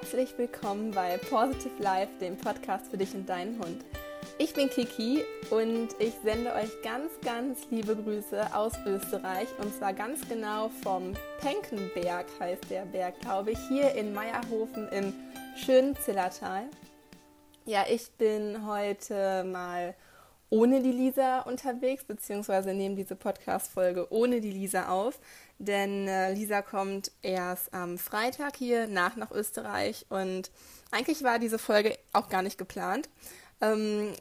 herzlich willkommen bei Positive Life, dem Podcast für dich und deinen Hund. Ich bin Kiki und ich sende euch ganz, ganz liebe Grüße aus Österreich und zwar ganz genau vom Penkenberg heißt der Berg, glaube ich, hier in Meierhofen im schönen Zillertal. Ja, ich bin heute mal ohne die Lisa unterwegs, beziehungsweise nehme diese Podcast-Folge ohne die Lisa auf, denn äh, Lisa kommt erst am Freitag hier nach nach Österreich und eigentlich war diese Folge auch gar nicht geplant. Ähm,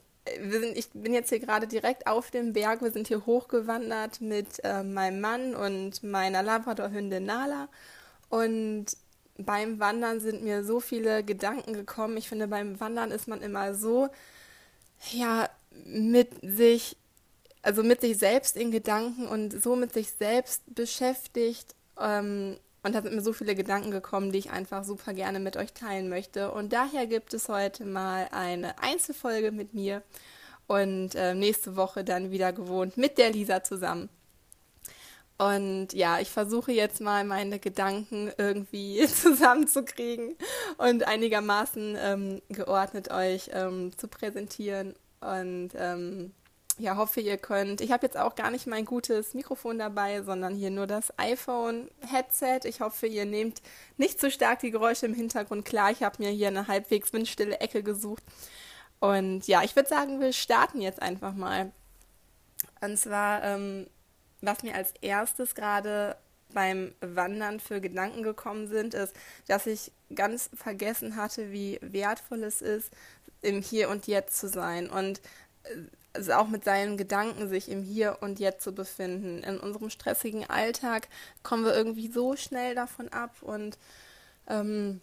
sind, ich bin jetzt hier gerade direkt auf dem Berg. Wir sind hier hochgewandert mit äh, meinem Mann und meiner Labrador-Hündin Nala. Und beim Wandern sind mir so viele Gedanken gekommen. Ich finde, beim Wandern ist man immer so, ja, mit sich, also mit sich selbst in Gedanken und so mit sich selbst beschäftigt. Ähm, und da sind mir so viele Gedanken gekommen, die ich einfach super gerne mit euch teilen möchte. Und daher gibt es heute mal eine Einzelfolge mit mir und äh, nächste Woche dann wieder gewohnt mit der Lisa zusammen. Und ja, ich versuche jetzt mal meine Gedanken irgendwie zusammenzukriegen und einigermaßen ähm, geordnet euch ähm, zu präsentieren. Und ähm, ja, hoffe, ihr könnt. Ich habe jetzt auch gar nicht mein gutes Mikrofon dabei, sondern hier nur das iPhone-Headset. Ich hoffe, ihr nehmt nicht zu stark die Geräusche im Hintergrund klar. Ich habe mir hier eine halbwegs windstille Ecke gesucht. Und ja, ich würde sagen, wir starten jetzt einfach mal. Und zwar, ähm, was mir als erstes gerade beim Wandern für Gedanken gekommen sind, ist, dass ich ganz vergessen hatte, wie wertvoll es ist, im Hier und Jetzt zu sein. Und äh, also auch mit seinen Gedanken sich im Hier und Jetzt zu befinden. In unserem stressigen Alltag kommen wir irgendwie so schnell davon ab und ähm,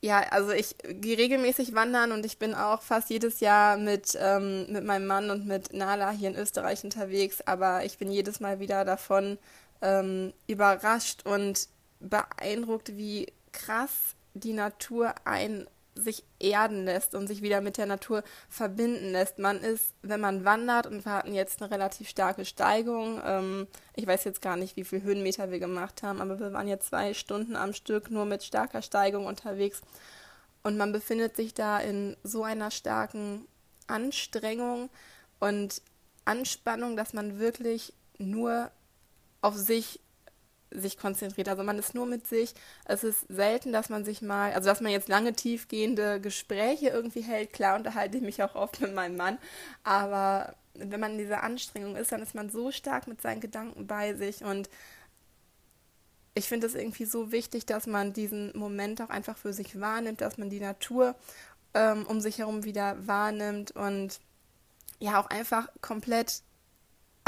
ja, also ich gehe regelmäßig wandern und ich bin auch fast jedes Jahr mit, ähm, mit meinem Mann und mit Nala hier in Österreich unterwegs, aber ich bin jedes Mal wieder davon ähm, überrascht und beeindruckt, wie krass die Natur ein sich erden lässt und sich wieder mit der Natur verbinden lässt. Man ist, wenn man wandert, und wir hatten jetzt eine relativ starke Steigung, ähm, ich weiß jetzt gar nicht, wie viele Höhenmeter wir gemacht haben, aber wir waren jetzt zwei Stunden am Stück nur mit starker Steigung unterwegs. Und man befindet sich da in so einer starken Anstrengung und Anspannung, dass man wirklich nur auf sich sich konzentriert. Also man ist nur mit sich. Es ist selten, dass man sich mal, also dass man jetzt lange tiefgehende Gespräche irgendwie hält. Klar unterhalte ich mich auch oft mit meinem Mann, aber wenn man in dieser Anstrengung ist, dann ist man so stark mit seinen Gedanken bei sich und ich finde es irgendwie so wichtig, dass man diesen Moment auch einfach für sich wahrnimmt, dass man die Natur ähm, um sich herum wieder wahrnimmt und ja auch einfach komplett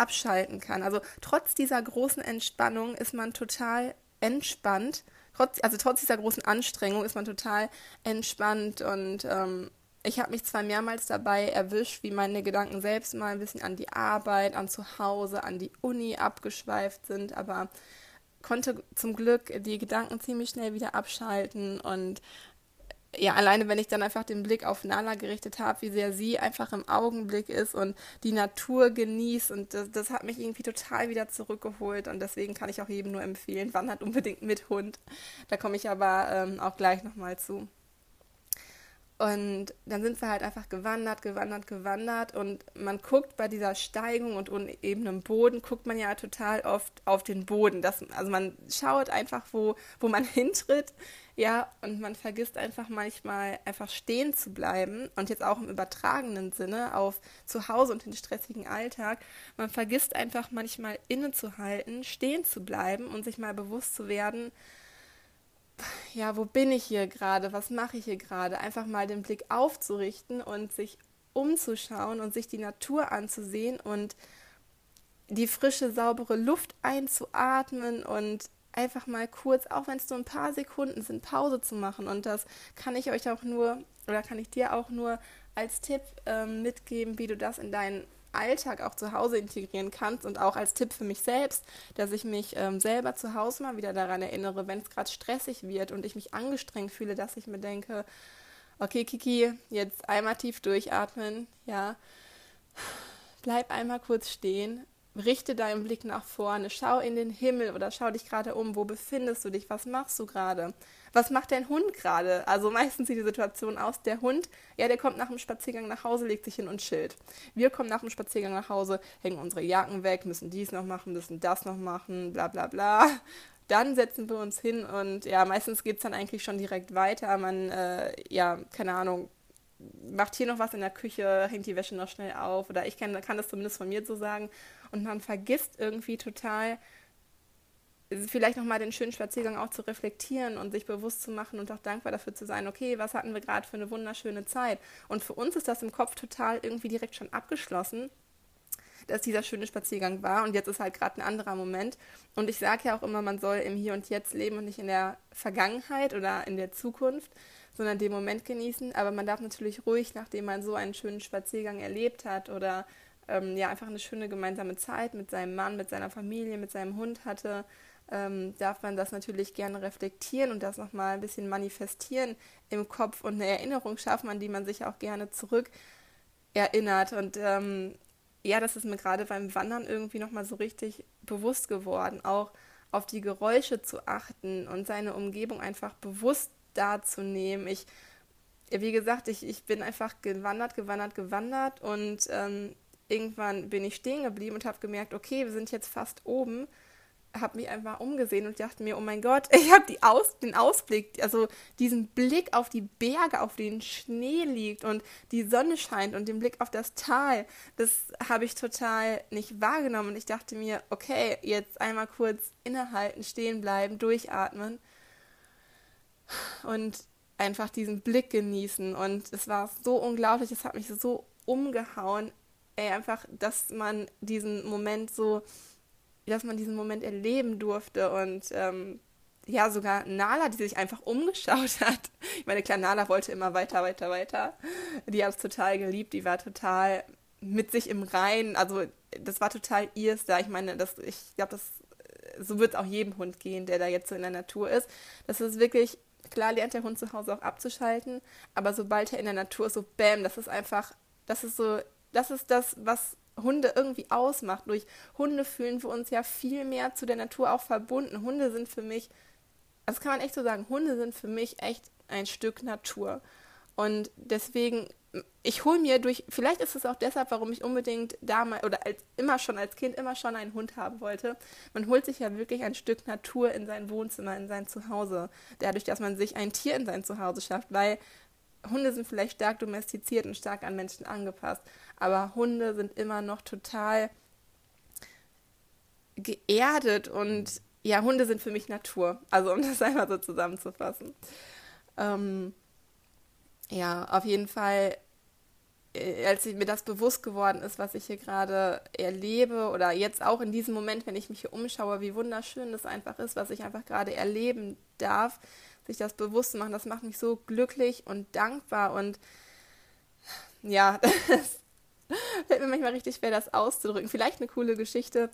abschalten kann. Also trotz dieser großen Entspannung ist man total entspannt. Trotz, also trotz dieser großen Anstrengung ist man total entspannt und ähm, ich habe mich zwar mehrmals dabei erwischt, wie meine Gedanken selbst mal ein bisschen an die Arbeit, an zu Hause, an die Uni abgeschweift sind, aber konnte zum Glück die Gedanken ziemlich schnell wieder abschalten und ja, alleine wenn ich dann einfach den Blick auf Nala gerichtet habe, wie sehr sie einfach im Augenblick ist und die Natur genießt und das, das hat mich irgendwie total wieder zurückgeholt und deswegen kann ich auch jedem nur empfehlen, wandert unbedingt mit Hund. Da komme ich aber ähm, auch gleich nochmal zu. Und dann sind wir halt einfach gewandert, gewandert, gewandert und man guckt bei dieser Steigung und unebenem Boden, guckt man ja total oft auf den Boden. Das, also man schaut einfach, wo, wo man hintritt, ja, und man vergisst einfach manchmal einfach stehen zu bleiben und jetzt auch im übertragenen Sinne auf zu Hause und den stressigen Alltag. Man vergisst einfach manchmal innezuhalten, stehen zu bleiben und sich mal bewusst zu werden, ja, wo bin ich hier gerade, was mache ich hier gerade, einfach mal den Blick aufzurichten und sich umzuschauen und sich die Natur anzusehen und die frische, saubere Luft einzuatmen und einfach mal kurz, auch wenn es nur ein paar Sekunden sind, Pause zu machen. Und das kann ich euch auch nur, oder kann ich dir auch nur als Tipp ähm, mitgeben, wie du das in deinen Alltag auch zu Hause integrieren kannst und auch als Tipp für mich selbst, dass ich mich ähm, selber zu Hause mal wieder daran erinnere, wenn es gerade stressig wird und ich mich angestrengt fühle, dass ich mir denke, okay, Kiki, jetzt einmal tief durchatmen, ja, bleib einmal kurz stehen, richte deinen Blick nach vorne, schau in den Himmel oder schau dich gerade um, wo befindest du dich, was machst du gerade, was macht dein Hund gerade? Also meistens sieht die Situation aus, der Hund, ja, der kommt nach dem Spaziergang nach Hause, legt sich hin und chillt. Wir kommen nach dem Spaziergang nach Hause, hängen unsere Jacken weg, müssen dies noch machen, müssen das noch machen, bla bla bla. Dann setzen wir uns hin und ja, meistens geht es dann eigentlich schon direkt weiter. Man, äh, ja, keine Ahnung, macht hier noch was in der Küche, hängt die Wäsche noch schnell auf oder ich kann, kann das zumindest von mir so sagen und man vergisst irgendwie total, vielleicht nochmal den schönen Spaziergang auch zu reflektieren und sich bewusst zu machen und auch dankbar dafür zu sein, okay, was hatten wir gerade für eine wunderschöne Zeit. Und für uns ist das im Kopf total irgendwie direkt schon abgeschlossen, dass dieser schöne Spaziergang war und jetzt ist halt gerade ein anderer Moment. Und ich sage ja auch immer, man soll im Hier und Jetzt leben und nicht in der Vergangenheit oder in der Zukunft, sondern den Moment genießen. Aber man darf natürlich ruhig, nachdem man so einen schönen Spaziergang erlebt hat oder ähm, ja einfach eine schöne gemeinsame Zeit mit seinem Mann, mit seiner Familie, mit seinem Hund hatte, ähm, darf man das natürlich gerne reflektieren und das nochmal ein bisschen manifestieren im Kopf und eine Erinnerung schaffen, an die man sich auch gerne zurück erinnert. Und ähm, ja, das ist mir gerade beim Wandern irgendwie nochmal so richtig bewusst geworden, auch auf die Geräusche zu achten und seine Umgebung einfach bewusst darzunehmen. Ich, wie gesagt, ich, ich bin einfach gewandert, gewandert, gewandert und ähm, irgendwann bin ich stehen geblieben und habe gemerkt, okay, wir sind jetzt fast oben habe mich einfach umgesehen und dachte mir, oh mein Gott, ich habe Aus, den Ausblick, also diesen Blick auf die Berge, auf denen Schnee liegt und die Sonne scheint und den Blick auf das Tal, das habe ich total nicht wahrgenommen. Und ich dachte mir, okay, jetzt einmal kurz innehalten, stehen bleiben, durchatmen und einfach diesen Blick genießen. Und es war so unglaublich, es hat mich so umgehauen, ey, einfach, dass man diesen Moment so dass man diesen Moment erleben durfte und ähm, ja, sogar Nala, die sich einfach umgeschaut hat. Ich meine, klar, Nala wollte immer weiter, weiter, weiter. Die hat es total geliebt, die war total mit sich im Reinen. Also, das war total ihrs da. Ich meine, das, ich glaube, das so wird es auch jedem Hund gehen, der da jetzt so in der Natur ist. Das ist wirklich, klar lernt der Hund zu Hause auch abzuschalten, aber sobald er in der Natur ist, so bam, das ist einfach, das ist so, das ist das, was Hunde irgendwie ausmacht. Durch Hunde fühlen wir uns ja viel mehr zu der Natur auch verbunden. Hunde sind für mich, das kann man echt so sagen, Hunde sind für mich echt ein Stück Natur. Und deswegen, ich hole mir durch, vielleicht ist es auch deshalb, warum ich unbedingt damals oder als, immer schon als Kind immer schon einen Hund haben wollte. Man holt sich ja wirklich ein Stück Natur in sein Wohnzimmer, in sein Zuhause. Dadurch, dass man sich ein Tier in sein Zuhause schafft, weil Hunde sind vielleicht stark domestiziert und stark an Menschen angepasst, aber Hunde sind immer noch total geerdet und ja, Hunde sind für mich Natur. Also um das einmal so zusammenzufassen. Ähm, ja, auf jeden Fall, äh, als mir das bewusst geworden ist, was ich hier gerade erlebe oder jetzt auch in diesem Moment, wenn ich mich hier umschaue, wie wunderschön das einfach ist, was ich einfach gerade erleben darf, sich das bewusst zu machen, das macht mich so glücklich und dankbar und ja, das fällt mir manchmal richtig schwer, das auszudrücken. Vielleicht eine coole Geschichte,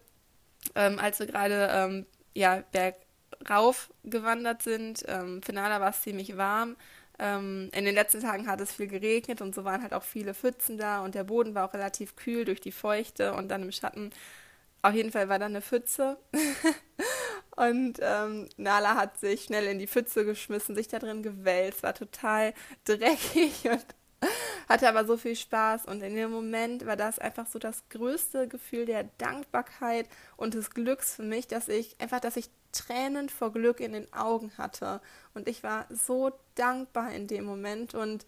ähm, als wir gerade ähm, ja, bergauf gewandert sind. Ähm, Finale war es ziemlich warm. Ähm, in den letzten Tagen hat es viel geregnet und so waren halt auch viele Pfützen da und der Boden war auch relativ kühl durch die Feuchte und dann im Schatten. Auf jeden Fall war da eine Pfütze. Und ähm, Nala hat sich schnell in die Pfütze geschmissen, sich da drin gewälzt, war total dreckig und hatte aber so viel Spaß. Und in dem Moment war das einfach so das größte Gefühl der Dankbarkeit und des Glücks für mich, dass ich einfach, dass ich Tränen vor Glück in den Augen hatte. Und ich war so dankbar in dem Moment und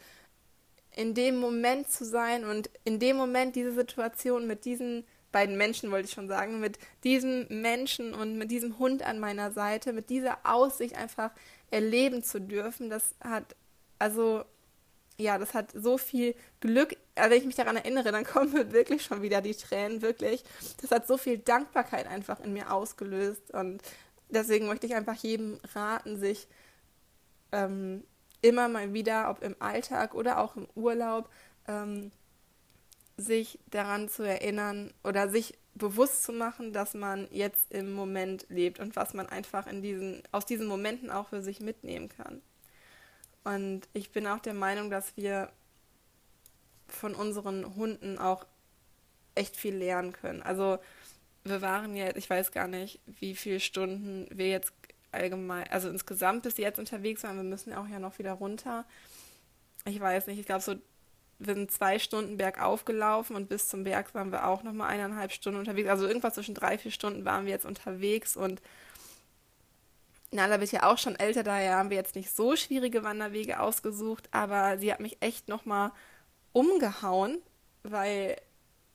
in dem Moment zu sein und in dem Moment diese Situation mit diesen beiden Menschen, wollte ich schon sagen, mit diesem Menschen und mit diesem Hund an meiner Seite, mit dieser Aussicht einfach erleben zu dürfen, das hat, also, ja, das hat so viel Glück, also wenn ich mich daran erinnere, dann kommen mir wirklich schon wieder die Tränen, wirklich. Das hat so viel Dankbarkeit einfach in mir ausgelöst und deswegen möchte ich einfach jedem raten, sich ähm, immer mal wieder, ob im Alltag oder auch im Urlaub, ähm, sich daran zu erinnern oder sich bewusst zu machen, dass man jetzt im Moment lebt und was man einfach in diesen, aus diesen Momenten auch für sich mitnehmen kann. Und ich bin auch der Meinung, dass wir von unseren Hunden auch echt viel lernen können. Also wir waren jetzt, ich weiß gar nicht, wie viele Stunden wir jetzt allgemein, also insgesamt bis jetzt unterwegs waren. Wir müssen auch ja noch wieder runter. Ich weiß nicht, ich glaube so, wir sind zwei Stunden bergauf gelaufen und bis zum Berg waren wir auch nochmal eineinhalb Stunden unterwegs. Also irgendwas zwischen drei, vier Stunden waren wir jetzt unterwegs und Nala wird ja auch schon älter, daher haben wir jetzt nicht so schwierige Wanderwege ausgesucht, aber sie hat mich echt nochmal umgehauen, weil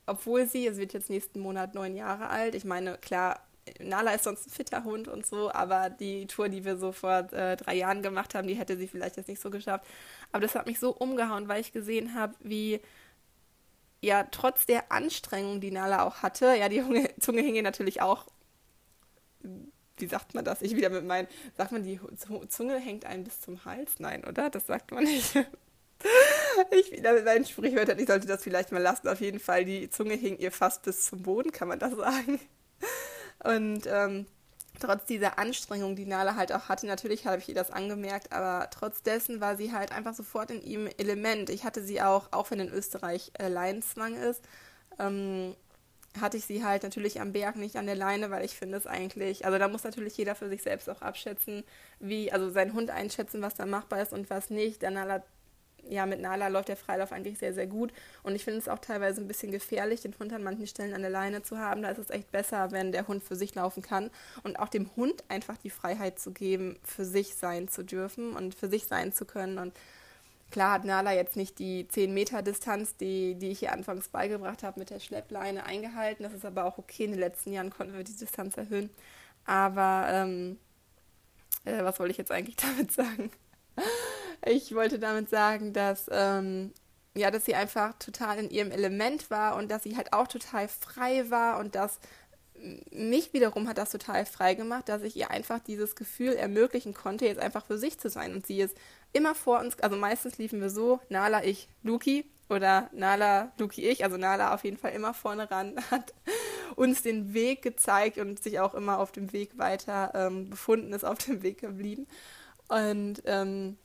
obwohl sie, es wird jetzt nächsten Monat neun Jahre alt, ich meine, klar, Nala ist sonst ein fitter Hund und so, aber die Tour, die wir so vor äh, drei Jahren gemacht haben, die hätte sie vielleicht jetzt nicht so geschafft. Aber das hat mich so umgehauen, weil ich gesehen habe, wie ja trotz der Anstrengung, die Nala auch hatte, ja, die Zunge, hing ihr natürlich auch, wie sagt man das? Ich wieder mit meinen, sagt man, die Zunge hängt einem bis zum Hals? Nein, oder? Das sagt man nicht. Ich wieder mit meinen Sprichwörtern, ich sollte das vielleicht mal lassen. Auf jeden Fall, die Zunge hing ihr fast bis zum Boden, kann man das sagen. Und ähm, trotz dieser Anstrengung, die Nala halt auch hatte, natürlich habe ich ihr das angemerkt, aber trotz dessen war sie halt einfach sofort in ihrem Element. Ich hatte sie auch, auch wenn in Österreich äh, Leinenzwang ist, ähm, hatte ich sie halt natürlich am Berg, nicht an der Leine, weil ich finde es eigentlich, also da muss natürlich jeder für sich selbst auch abschätzen, wie, also seinen Hund einschätzen, was da machbar ist und was nicht. Der Nala ja, mit Nala läuft der Freilauf eigentlich sehr, sehr gut. Und ich finde es auch teilweise ein bisschen gefährlich, den Hund an manchen Stellen an der Leine zu haben. Da ist es echt besser, wenn der Hund für sich laufen kann und auch dem Hund einfach die Freiheit zu geben, für sich sein zu dürfen und für sich sein zu können. Und klar hat Nala jetzt nicht die 10 Meter Distanz, die, die ich ihr anfangs beigebracht habe, mit der Schleppleine eingehalten. Das ist aber auch okay. In den letzten Jahren konnten wir die Distanz erhöhen. Aber ähm, äh, was wollte ich jetzt eigentlich damit sagen? Ich wollte damit sagen, dass, ähm, ja, dass sie einfach total in ihrem Element war und dass sie halt auch total frei war und dass mich wiederum hat das total frei gemacht, dass ich ihr einfach dieses Gefühl ermöglichen konnte, jetzt einfach für sich zu sein. Und sie ist immer vor uns, also meistens liefen wir so, Nala, ich, Luki oder Nala, Luki, ich, also Nala auf jeden Fall immer vorne ran, hat uns den Weg gezeigt und sich auch immer auf dem Weg weiter ähm, befunden ist, auf dem Weg geblieben. Und ähm,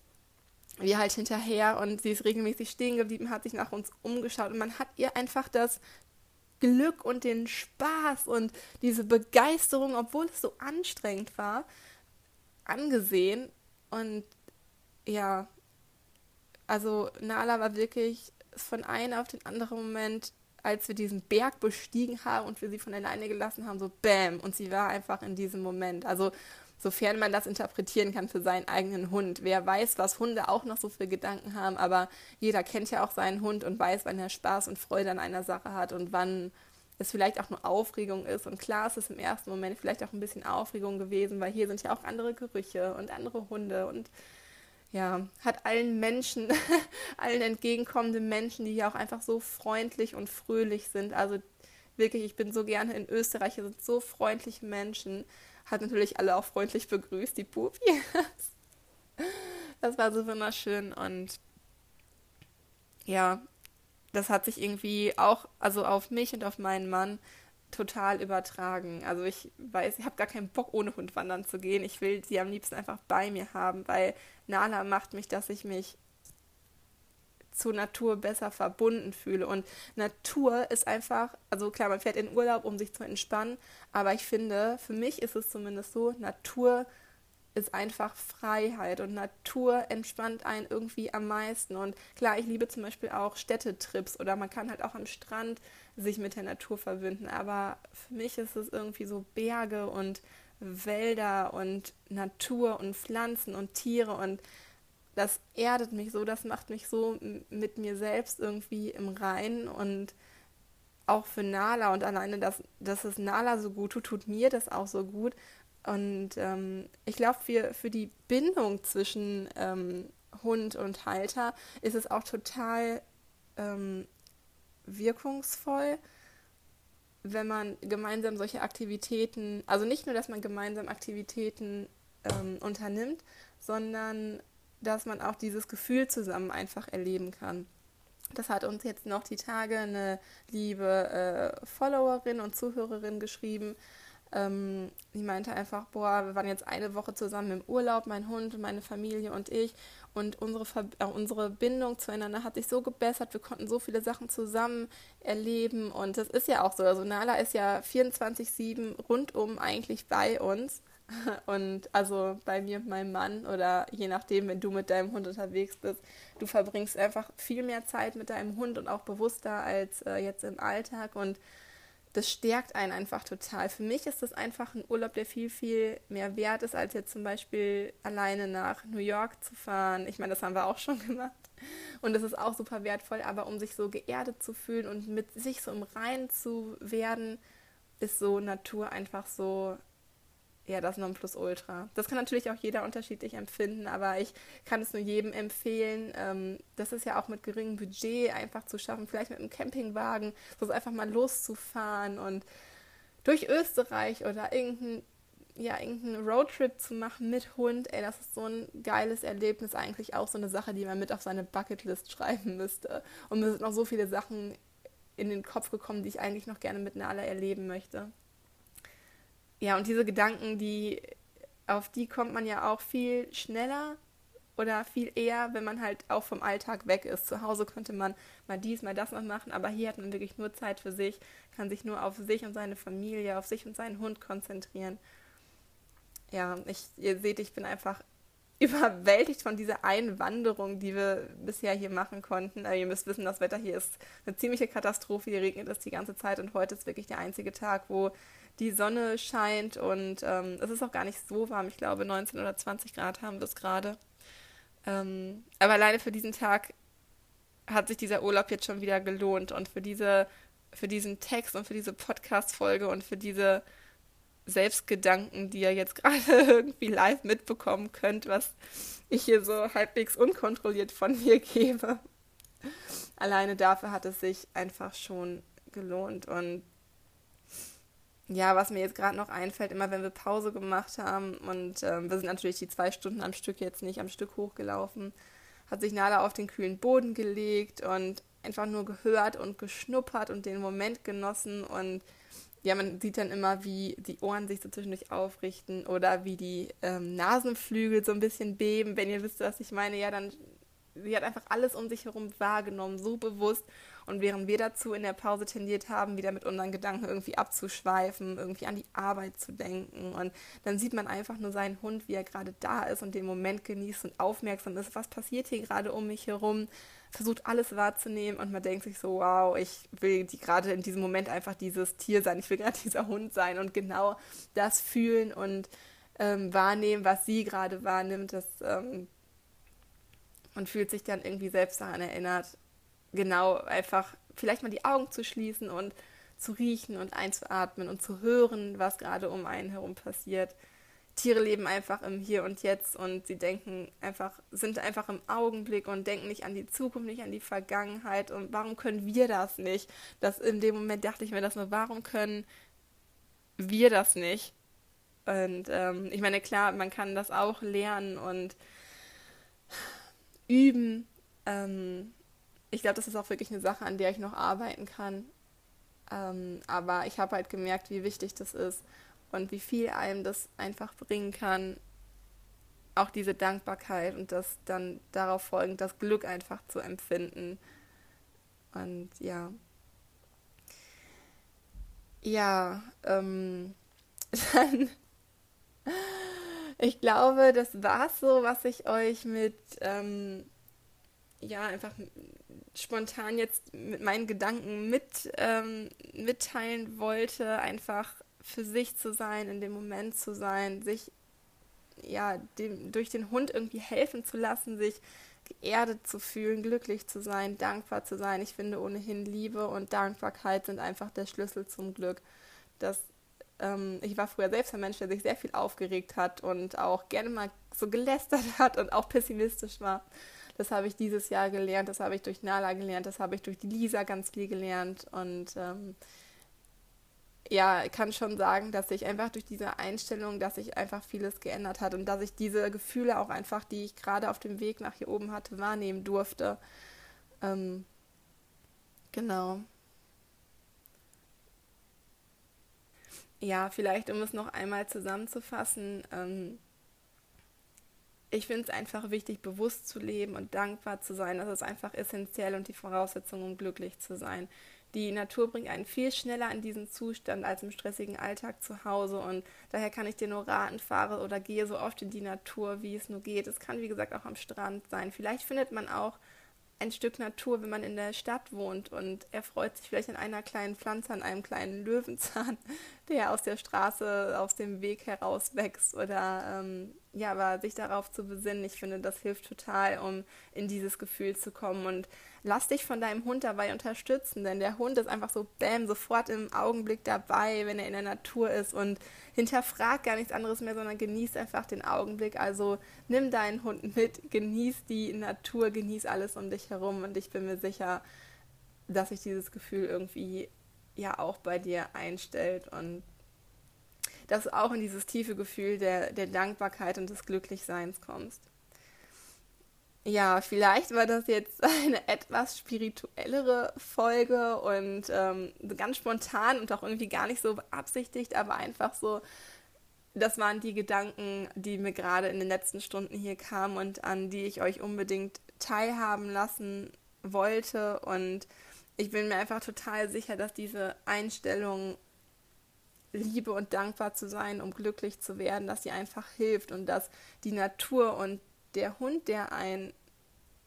wir halt hinterher und sie ist regelmäßig stehen geblieben, hat sich nach uns umgeschaut und man hat ihr einfach das Glück und den Spaß und diese Begeisterung, obwohl es so anstrengend war, angesehen. Und ja, also Nala war wirklich von einem auf den anderen Moment, als wir diesen Berg bestiegen haben und wir sie von alleine gelassen haben, so bam. Und sie war einfach in diesem Moment. Also sofern man das interpretieren kann für seinen eigenen Hund. Wer weiß, was Hunde auch noch so für Gedanken haben, aber jeder kennt ja auch seinen Hund und weiß, wann er Spaß und Freude an einer Sache hat und wann es vielleicht auch nur Aufregung ist. Und klar ist es im ersten Moment vielleicht auch ein bisschen Aufregung gewesen, weil hier sind ja auch andere Gerüche und andere Hunde und ja, hat allen Menschen, allen entgegenkommenden Menschen, die hier auch einfach so freundlich und fröhlich sind. Also wirklich, ich bin so gerne in Österreich, hier sind so freundliche Menschen hat natürlich alle auch freundlich begrüßt, die Pupis. das war so wunderschön und ja, das hat sich irgendwie auch, also auf mich und auf meinen Mann total übertragen. Also ich weiß, ich habe gar keinen Bock, ohne Hund wandern zu gehen. Ich will sie am liebsten einfach bei mir haben, weil Nala macht mich, dass ich mich zur Natur besser verbunden fühle. Und Natur ist einfach, also klar, man fährt in Urlaub, um sich zu entspannen, aber ich finde, für mich ist es zumindest so, Natur ist einfach Freiheit und Natur entspannt einen irgendwie am meisten. Und klar, ich liebe zum Beispiel auch Städtetrips oder man kann halt auch am Strand sich mit der Natur verbinden. Aber für mich ist es irgendwie so Berge und Wälder und Natur und Pflanzen und Tiere und das erdet mich so, das macht mich so mit mir selbst irgendwie im Reinen und auch für Nala und alleine, dass, dass es Nala so gut tut, tut mir das auch so gut. Und ähm, ich glaube, für, für die Bindung zwischen ähm, Hund und Halter ist es auch total ähm, wirkungsvoll, wenn man gemeinsam solche Aktivitäten, also nicht nur, dass man gemeinsam Aktivitäten ähm, unternimmt, sondern dass man auch dieses Gefühl zusammen einfach erleben kann. Das hat uns jetzt noch die Tage eine liebe äh, Followerin und Zuhörerin geschrieben. Ähm, die meinte einfach, boah, wir waren jetzt eine Woche zusammen im Urlaub, mein Hund, meine Familie und ich. Und unsere, äh, unsere Bindung zueinander hat sich so gebessert. Wir konnten so viele Sachen zusammen erleben. Und das ist ja auch so. Also Nala ist ja 24-7 rundum eigentlich bei uns. Und also bei mir und meinem Mann oder je nachdem, wenn du mit deinem Hund unterwegs bist, du verbringst einfach viel mehr Zeit mit deinem Hund und auch bewusster als äh, jetzt im Alltag. Und das stärkt einen einfach total. Für mich ist das einfach ein Urlaub, der viel, viel mehr wert ist, als jetzt zum Beispiel alleine nach New York zu fahren. Ich meine, das haben wir auch schon gemacht. Und das ist auch super wertvoll, aber um sich so geerdet zu fühlen und mit sich so im Reinen zu werden, ist so Natur einfach so ja, das Nonplusultra. Das kann natürlich auch jeder unterschiedlich empfinden, aber ich kann es nur jedem empfehlen. Ähm, das ist ja auch mit geringem Budget einfach zu schaffen, vielleicht mit einem Campingwagen, so einfach mal loszufahren und durch Österreich oder irgendein ja, irgendeinen Roadtrip zu machen mit Hund, ey, das ist so ein geiles Erlebnis, eigentlich auch so eine Sache, die man mit auf seine Bucketlist schreiben müsste. Und mir sind noch so viele Sachen in den Kopf gekommen, die ich eigentlich noch gerne mit Nala erleben möchte ja, und diese Gedanken, die, auf die kommt man ja auch viel schneller oder viel eher, wenn man halt auch vom Alltag weg ist. Zu Hause könnte man mal dies, mal das noch machen, aber hier hat man wirklich nur Zeit für sich, kann sich nur auf sich und seine Familie, auf sich und seinen Hund konzentrieren. Ja, ich, ihr seht, ich bin einfach überwältigt von dieser Einwanderung, die wir bisher hier machen konnten. Aber ihr müsst wissen, das Wetter hier ist eine ziemliche Katastrophe. Hier regnet es die ganze Zeit und heute ist wirklich der einzige Tag, wo die Sonne scheint und ähm, es ist auch gar nicht so warm. Ich glaube, 19 oder 20 Grad haben wir es gerade. Ähm, aber alleine für diesen Tag hat sich dieser Urlaub jetzt schon wieder gelohnt und für diese, für diesen Text und für diese Podcast-Folge und für diese Selbstgedanken, die ihr jetzt gerade irgendwie live mitbekommen könnt, was ich hier so halbwegs unkontrolliert von mir gebe. Alleine dafür hat es sich einfach schon gelohnt und ja, was mir jetzt gerade noch einfällt, immer wenn wir Pause gemacht haben und ähm, wir sind natürlich die zwei Stunden am Stück jetzt nicht am Stück hochgelaufen, hat sich Nala auf den kühlen Boden gelegt und einfach nur gehört und geschnuppert und den Moment genossen und ja, man sieht dann immer, wie die Ohren sich so zwischendurch aufrichten oder wie die ähm, Nasenflügel so ein bisschen beben. Wenn ihr wisst, was ich meine, ja, dann sie hat einfach alles um sich herum wahrgenommen, so bewusst und während wir dazu in der Pause tendiert haben, wieder mit unseren Gedanken irgendwie abzuschweifen, irgendwie an die Arbeit zu denken. Und dann sieht man einfach nur seinen Hund, wie er gerade da ist und den Moment genießt und aufmerksam ist, was passiert hier gerade um mich herum, versucht alles wahrzunehmen und man denkt sich so, wow, ich will gerade in diesem Moment einfach dieses Tier sein, ich will gerade dieser Hund sein und genau das fühlen und ähm, wahrnehmen, was sie gerade wahrnimmt, das ähm, und fühlt sich dann irgendwie selbst daran erinnert, genau einfach vielleicht mal die Augen zu schließen und zu riechen und einzuatmen und zu hören, was gerade um einen herum passiert. Tiere leben einfach im Hier und Jetzt und sie denken einfach, sind einfach im Augenblick und denken nicht an die Zukunft, nicht an die Vergangenheit. Und warum können wir das nicht? Das in dem Moment dachte ich mir das nur, warum können wir das nicht? Und ähm, ich meine, klar, man kann das auch lernen und üben. Ähm, ich glaube, das ist auch wirklich eine Sache, an der ich noch arbeiten kann. Ähm, aber ich habe halt gemerkt, wie wichtig das ist und wie viel einem das einfach bringen kann. Auch diese Dankbarkeit und das dann darauf folgend das Glück einfach zu empfinden. Und ja. Ja, ähm, dann. ich glaube, das war so, was ich euch mit ähm, ja, einfach spontan jetzt mit meinen Gedanken mit, ähm, mitteilen wollte, einfach für sich zu sein, in dem Moment zu sein, sich ja, dem, durch den Hund irgendwie helfen zu lassen, sich geerdet zu fühlen, glücklich zu sein, dankbar zu sein. Ich finde ohnehin Liebe und Dankbarkeit sind einfach der Schlüssel zum Glück. Das, ähm, ich war früher selbst ein Mensch, der sich sehr viel aufgeregt hat und auch gerne mal so gelästert hat und auch pessimistisch war. Das habe ich dieses Jahr gelernt, das habe ich durch Nala gelernt, das habe ich durch die Lisa ganz viel gelernt. Und ähm, ja, ich kann schon sagen, dass sich einfach durch diese Einstellung, dass sich einfach vieles geändert hat und dass ich diese Gefühle auch einfach, die ich gerade auf dem Weg nach hier oben hatte, wahrnehmen durfte. Ähm, genau. Ja, vielleicht um es noch einmal zusammenzufassen. Ähm, ich finde es einfach wichtig, bewusst zu leben und dankbar zu sein. Das ist einfach essentiell und die Voraussetzung, um glücklich zu sein. Die Natur bringt einen viel schneller in diesen Zustand als im stressigen Alltag zu Hause und daher kann ich dir nur raten, fahre oder gehe so oft in die Natur, wie es nur geht. Es kann, wie gesagt, auch am Strand sein. Vielleicht findet man auch ein Stück Natur, wenn man in der Stadt wohnt und er freut sich vielleicht an einer kleinen Pflanze, an einem kleinen Löwenzahn, der aus der Straße aus dem Weg heraus wächst oder ähm, ja, aber sich darauf zu besinnen, ich finde, das hilft total, um in dieses Gefühl zu kommen. Und lass dich von deinem Hund dabei unterstützen, denn der Hund ist einfach so bam, sofort im Augenblick dabei, wenn er in der Natur ist und hinterfragt gar nichts anderes mehr, sondern genießt einfach den Augenblick. Also nimm deinen Hund mit, genieß die Natur, genieß alles um dich herum und ich bin mir sicher, dass sich dieses Gefühl irgendwie ja auch bei dir einstellt und dass du auch in dieses tiefe Gefühl der, der Dankbarkeit und des Glücklichseins kommst. Ja, vielleicht war das jetzt eine etwas spirituellere Folge und ähm, ganz spontan und auch irgendwie gar nicht so beabsichtigt, aber einfach so, das waren die Gedanken, die mir gerade in den letzten Stunden hier kamen und an die ich euch unbedingt teilhaben lassen wollte. Und ich bin mir einfach total sicher, dass diese Einstellung Liebe und dankbar zu sein, um glücklich zu werden, dass sie einfach hilft und dass die Natur und der Hund, der einen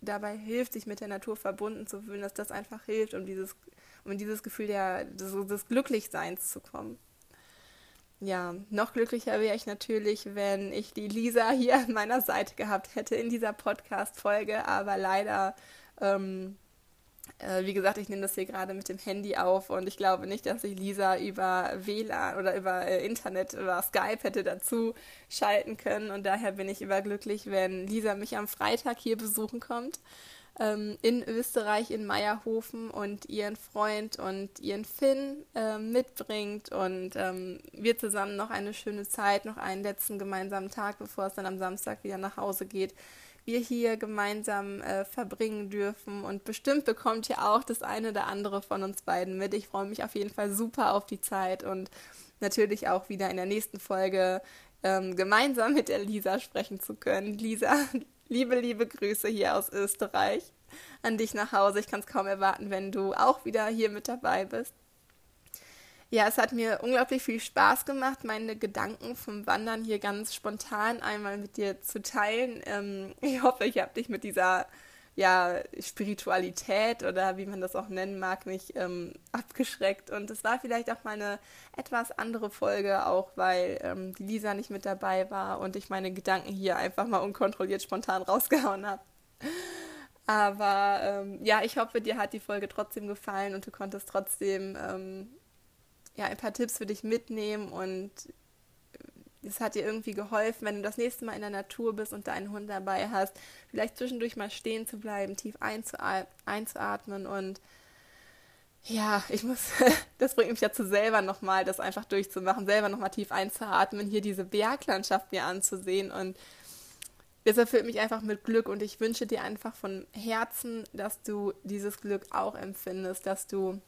dabei hilft, sich mit der Natur verbunden zu fühlen, dass das einfach hilft, um dieses, um dieses Gefühl der, des, des Glücklichseins zu kommen. Ja, noch glücklicher wäre ich natürlich, wenn ich die Lisa hier an meiner Seite gehabt hätte in dieser Podcast-Folge, aber leider ähm, äh, wie gesagt, ich nehme das hier gerade mit dem Handy auf und ich glaube nicht, dass ich Lisa über WLAN oder über äh, Internet, über Skype hätte dazu schalten können. Und daher bin ich überglücklich, wenn Lisa mich am Freitag hier besuchen kommt ähm, in Österreich, in Meierhofen und ihren Freund und ihren Finn äh, mitbringt und ähm, wir zusammen noch eine schöne Zeit, noch einen letzten gemeinsamen Tag, bevor es dann am Samstag wieder nach Hause geht, wir hier gemeinsam äh, verbringen dürfen. Und bestimmt bekommt ihr auch das eine oder andere von uns beiden mit. Ich freue mich auf jeden Fall super auf die Zeit und natürlich auch wieder in der nächsten Folge ähm, gemeinsam mit der Lisa sprechen zu können. Lisa, liebe, liebe Grüße hier aus Österreich an dich nach Hause. Ich kann es kaum erwarten, wenn du auch wieder hier mit dabei bist. Ja, es hat mir unglaublich viel Spaß gemacht, meine Gedanken vom Wandern hier ganz spontan einmal mit dir zu teilen. Ähm, ich hoffe, ich habe dich mit dieser ja, Spiritualität oder wie man das auch nennen mag, nicht ähm, abgeschreckt. Und es war vielleicht auch mal eine etwas andere Folge, auch weil ähm, die Lisa nicht mit dabei war und ich meine Gedanken hier einfach mal unkontrolliert spontan rausgehauen habe. Aber ähm, ja, ich hoffe, dir hat die Folge trotzdem gefallen und du konntest trotzdem ähm, ja, ein paar Tipps für dich mitnehmen und es hat dir irgendwie geholfen, wenn du das nächste Mal in der Natur bist und deinen Hund dabei hast, vielleicht zwischendurch mal stehen zu bleiben, tief einzuatmen und ja, ich muss, das bringt mich dazu selber nochmal, das einfach durchzumachen, selber nochmal tief einzuatmen, hier diese Berglandschaft mir anzusehen und das erfüllt mich einfach mit Glück und ich wünsche dir einfach von Herzen, dass du dieses Glück auch empfindest, dass du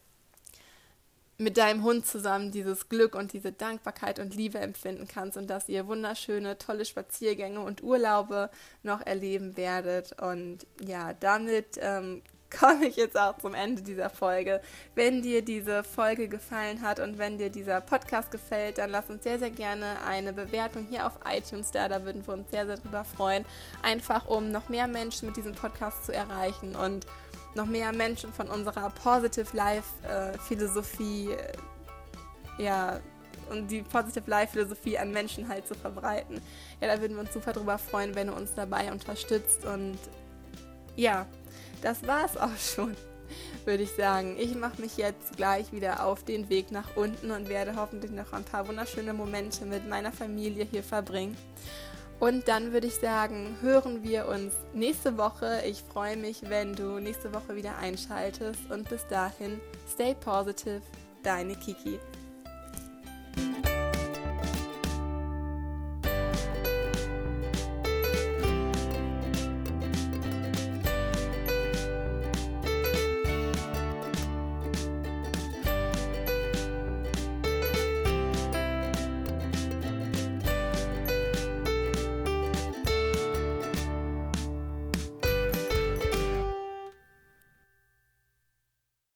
mit deinem Hund zusammen dieses Glück und diese Dankbarkeit und Liebe empfinden kannst und dass ihr wunderschöne, tolle Spaziergänge und Urlaube noch erleben werdet. Und ja, damit ähm, komme ich jetzt auch zum Ende dieser Folge. Wenn dir diese Folge gefallen hat und wenn dir dieser Podcast gefällt, dann lass uns sehr, sehr gerne eine Bewertung hier auf iTunes da. Da würden wir uns sehr, sehr drüber freuen. Einfach um noch mehr Menschen mit diesem Podcast zu erreichen und noch mehr Menschen von unserer Positive Life äh, Philosophie, äh, ja, und die Positive Life Philosophie an Menschen halt zu verbreiten. Ja, da würden wir uns super drüber freuen, wenn du uns dabei unterstützt. Und ja, das war's auch schon, würde ich sagen. Ich mache mich jetzt gleich wieder auf den Weg nach unten und werde hoffentlich noch ein paar wunderschöne Momente mit meiner Familie hier verbringen. Und dann würde ich sagen, hören wir uns nächste Woche. Ich freue mich, wenn du nächste Woche wieder einschaltest. Und bis dahin, stay positive, deine Kiki.